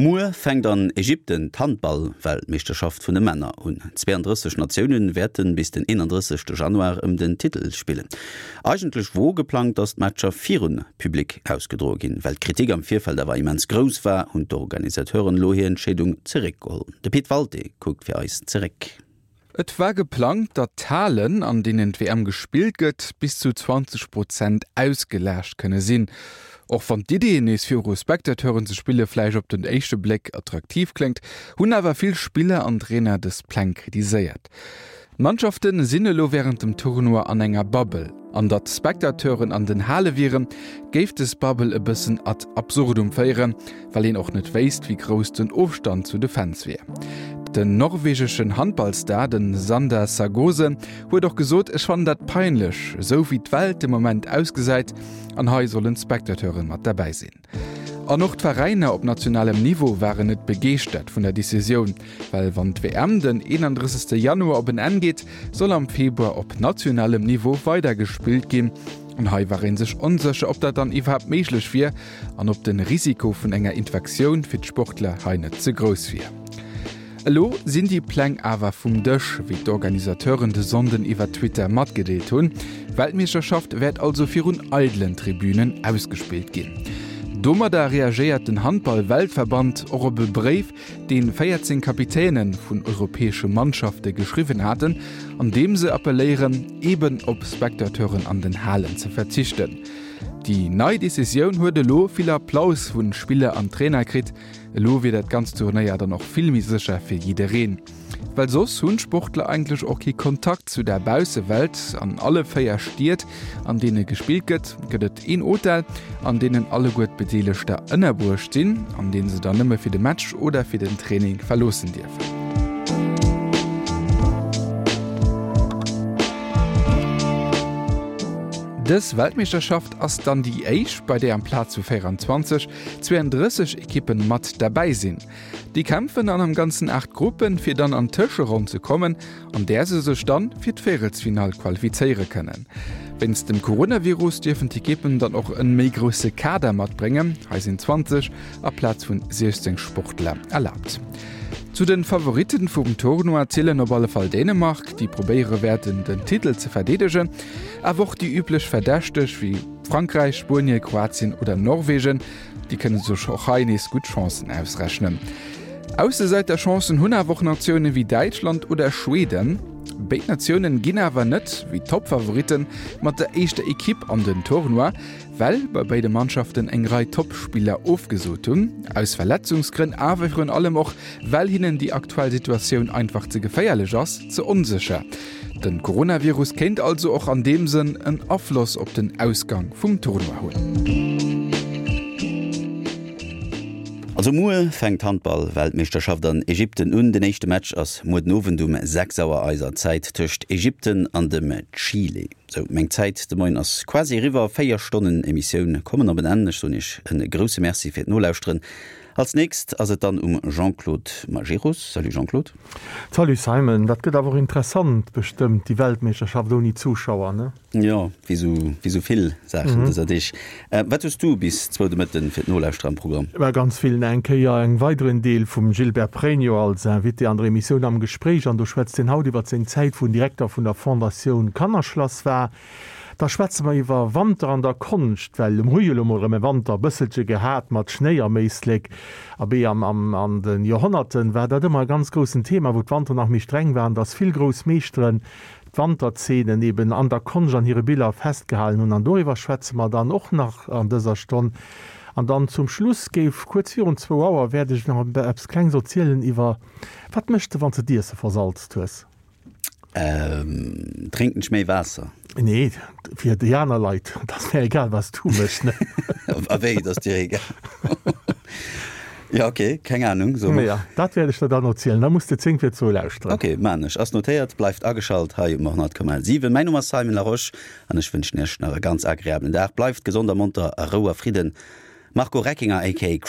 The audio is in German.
Moer fängt an Ägypten Handballweltmeisterschaft vun de Männer und 32 Nationen werden bis den 31. Januar um den Titel spielen. Eigentlich wo geplant dass Matscher virun Publikum ausgedrogin, weil Kritik am Vierfeld war immens groß war und Organisateuren lohe Entschädung zurückgeholt. De Pit Walde guckt für Eis zurück. Et war geplant, dat Talen, an denen WM gespielt gëtt, bis zu 20 Prozent ausgelärscht könne sinn. Och van DDs fir Respektateuren ze Spillefleisch op den echte Black attraktiv klet, hun awer vill Spiele an Trainer des Plank kritiséiert. Mannschaften sinnelo während dem Tournur an enger Babbel. An dat Spektateuren an den Halle viren, geft es Babbel e bëssen ad absurdum féieren, weil en och net weist wie groß den Ofstand zu de Fans wie. Den norwegschen Handballstaden Sander Sargose huet doch gesot ech fan dat peinlech, so wie d'Welt im Moment ausgesäit an hei sollen Spektateuren mat dabei sinn. An noch Ververeiner op nationalem Niveau waren net begeert vun der Decision, weil wann WM den 31. Januar op en angeht, soll am Februar op nationalem Niveau weitergespielt gin. Und hei waren sech onseche ob dat dann iwwer méiglech wie, an ob den Risiko vun enger Infektion fir d Sportler haine ze groß wie. Lo sinn die Pläng awer vum Dëch, wie d'Organisateuren de Sonden iwwer Twitter mat gedeelt hunn, Weltmeisterschaft werd also fir hun eidlen Tribünen ausgespielt gin. Dommer da reagiert den Handball-Weltverband Orbe Breef, den 14 Kapitänen vun europäesche Mannschafte geschrieben hatten, an dem se appellieren eben op Spektateuren an den Hallen zu verzichten. Die neue Decision wurde lo viel Applaus vun Spiele an Trainerkrit, lo wie dat ganz Tourneier dann noch filmischer fir jede reden. Weil sos hunn Sportler eigentlich okay Kontakt zu der Bause Welt an alle Feier stiert, an denen gespieltket, gëtt een Hotel, an denen alle gut bedeelechte ënnerburg stehen, an denen se dann nimmer fir de Match oder fir den Training verlosen dirfen. Des Weltmeisterschaft ass dann die Eich bei der am Platz zu 24 32 Ekippen mat dabei sinn. Die kämpfen an am ganzen acht Gruppen fir dann an Tische run zu kommen, an der se sech dann fir d'Fresfinal qualifiziere können. Wenns dem Coronavirus dürfen die Kippen dann auch een mégrosse Kader mat bringen, he sind 20 a Platz vun 16 Sportler erlaubt. Zu den Favoriten vum Tourno erzählen op alle Fall Dänemark, die probéiere werden den Titel ze verdedegen, awoch die üblech verdächtech wie Frankreich, Spurnie, Kroatien oder Norwegen, die können so Schochainis gut Chancen ausrechnen. Außer seit der Chancen hunwoch Nationen wie Deutschland oder Schweden, Beit Nationen ginnawer net wie Topfavoriten mat der echte Ekipp an den Tournoi, well bei beide Mannschaften engrei Topspieler aufgesot hun, aus Verletzungsgrin awer hun allem och, well hinnen die aktuelle Situation einfach ze geféierlich ass ze unsicher. Den Coronavirus kennt also auch an dem Sinn en Affloss op den Ausgang vum Tournoi hunn. Also Mue fängt Handball Weltmeisterschaft an Ägypten und den nächste Match aus Mod Novendum sechs sauer Eiser Zeit töcht Ägypten an dem Chile. So, még Zeit de moiin ass quasi River Féierstonnen Emissionioun kommen op ennecht hun ichch en grosse Merzi fir nolauusren. Als nächst as dann um Jean-Claude Majeus Sal Jean-Claude. Sal Simon, dat gët awer interessant bestimmt die Weltmecherschaft oni Zuschauer ne? Ja wieso, wieso viel mhm. dich. Äh, wattest du bis 2. Mtten fir Nolauusstrandprogramm? Wer ganz vielen enke ja eng weiteren Deel vum Gilbert Prenio als en wit an Remission am Gespräch an du schwätzt den Haut iwwer zen Zeit vun Direktor vun der Fondation Kannerschloss war Da da ma iwwer Wander an der Konst, well dem Huelmoremme Wander bësselsche gehäert mat Schnneier meeslik, a be am, am an den Johonnerten wär dat immer ganz großen Thema, wo d Wander nach mich streng wären, dats vill Gros Meesren Wanderzenen eben an der Konsch an hire Bilder festgehalen und an doiwwer Schwezemer dann och nach an dëser Stonn. An dann zum Schluss géif kurz 24 Auer werdech noch Apps kleng sozielen iwwer wat mechte wann ze Dir se versalz tues. Ähm, trinken schmei Wasser. Nee, fir Diana Leiit, dat mir egal was du mech. Aéi dat Di egal. Ja okay, keine Ahnung so. ja, dat werde ich dann erzählen da musste zingfir zu lauscht okay manch as notiert bleibt aschalt ha immer 10,7 mein Nummer Simon La Roche an ich wünschen ganz agréablen Dach bleibt gesonder munter a roher Frieden Marco Reckinger AK Crack